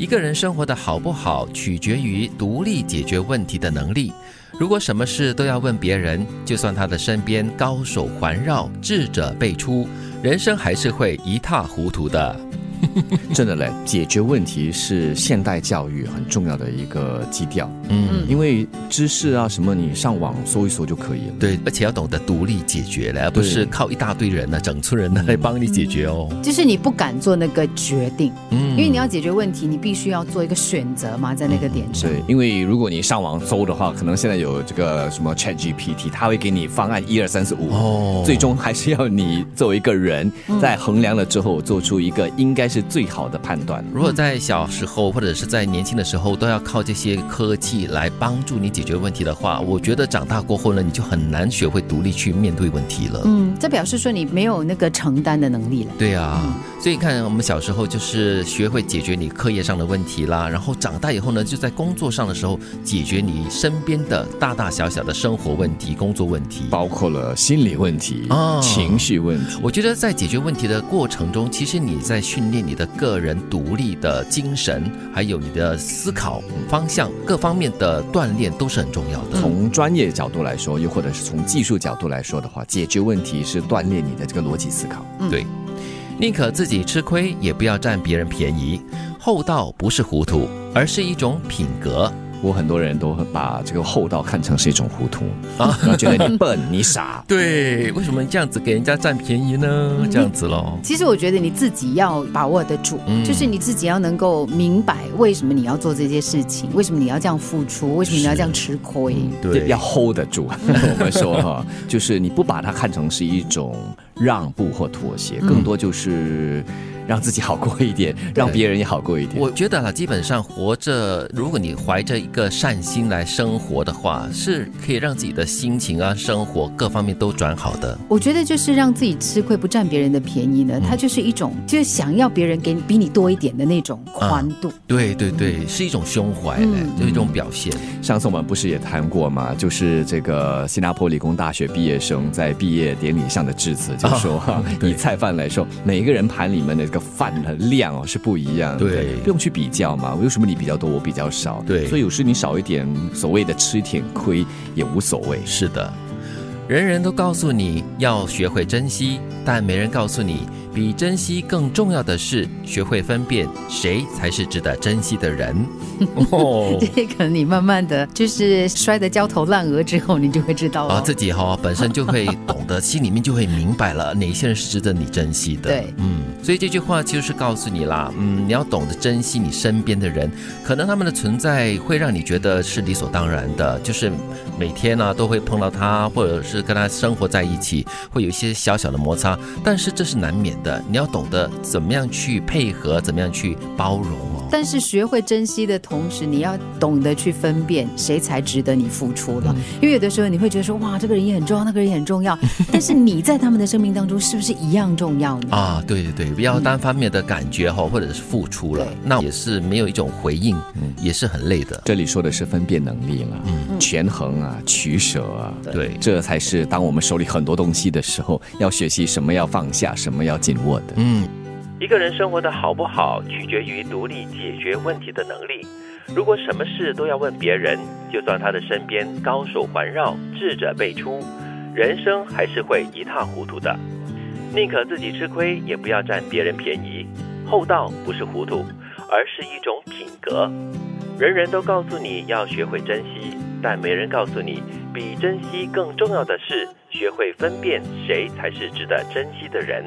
一个人生活的好不好，取决于独立解决问题的能力。如果什么事都要问别人，就算他的身边高手环绕、智者辈出，人生还是会一塌糊涂的。真的嘞，解决问题是现代教育很重要的一个基调。嗯，因为知识啊什么，你上网搜一搜就可以了。对，而且要懂得独立解决嘞，而不是靠一大堆人呢，整村人呢来帮你解决哦。就是你不敢做那个决定，嗯因为你要解决问题，你必须要做一个选择嘛，在那个点上。对，因为如果你上网搜的话，可能现在有这个什么 Chat GPT，它会给你方案一二三四五，哦最终还是要你作为一个人，在衡量了之后，做出一个应该是最好的判断。如果在小时候或者是在年轻的时候都要靠这些科技来帮助你解决问题的话，我觉得长大过后呢，你就很难学会独立去面对问题了。嗯，这表示说你没有那个承担的能力了。对啊，所以你看，我们小时候就是学会解决你课业上的问题啦，然后长大以后呢，就在工作上的时候解决你身边的大大小小的生活问题、工作问题。包括了心理问题、哦情绪问题。我觉得在解决问题的过程中，其实你在训练你的个人独立的精神，还有你的思考方向各方面的锻炼都是很重要的。从专业角度来说，又或者是从技术角度来说的话，解决问题是锻炼你的这个逻辑思考。对，宁可自己吃亏，也不要占别人便宜。厚道不是糊涂，而是一种品格。我很多人都会把这个厚道看成是一种糊涂啊，然后觉得你笨、你傻。对，为什么这样子给人家占便宜呢？这样子咯。其实我觉得你自己要把握得住，嗯就是你自己要能够明白为什么你要做这些事情，为什么你要这样付出，为什么你要这样吃亏。对，要 hold 得住。我们说哈，就是你不把它看成是一种让步或妥协，更多就是让自己好过一点，让别人也好过一点。我觉得啊，基本上活着，如果你怀着一个善心来生活的话，是可以让自己的心情啊、生活各方面都转好的。我觉得就是让自己吃亏，不占别人的便宜呢，它就是一种就是想要别人给你比你多一点的那种宽度。对对对，是一种胸怀嘞，嗯就是一种表现。上次我们不是也谈过吗？就是这个新加坡理工大学毕业生在毕业典礼上的致辞，就说哈，以菜饭来说，每一个人盘里面的这个饭的量哦是不一样的，对不用去比较嘛。为什么你比较多，我比较少？对所以有时你少一点，所谓的吃一点亏也无所谓。是的，人人都告诉你要学会珍惜，但没人告诉你，比珍惜更重要的是学会分辨谁才是值得珍惜的人。哦这可能你慢慢的就是摔得焦头烂额之后，你就会知道了。啊，自己哈、本身就会懂得，心里面就会明白了 哪些人是值得你珍惜的。对嗯，所以这句话就是告诉你啦，嗯，你要懂得珍惜你身边的人，可能他们的存在会让你觉得是理所当然的，就是每天呢、都会碰到他，或者是跟他生活在一起，会有一些小小的摩擦，但是这是难免的，你要懂得怎么样去配合，怎么样去包容哦。但是学会珍惜的同时，你要懂得去分辨谁才值得你付出了。因为有的时候你会觉得说，哇，这个人也很重要，那个人也很重要，但是你在他们的生命当中是不是一样重要呢？啊，对对对，不要单方面的感觉哈，或者是付出了，那也是没有一种回应，也是很累的。这里说的是分辨能力了，权衡啊，取舍啊，对这才是当我们手里很多东西的时候，要学习什么要放下，什么要握的。嗯，一个人生活的好不好，取决于独立解决问题的能力。如果什么事都要问别人，就算他的身边高手环绕、智者辈出，人生还是会一塌糊涂的。宁可自己吃亏，也不要占别人便宜。厚道不是糊涂，而是一种品格。人人都告诉你要学会珍惜，但没人告诉你，比珍惜更重要的是学会分辨谁才是值得珍惜的人。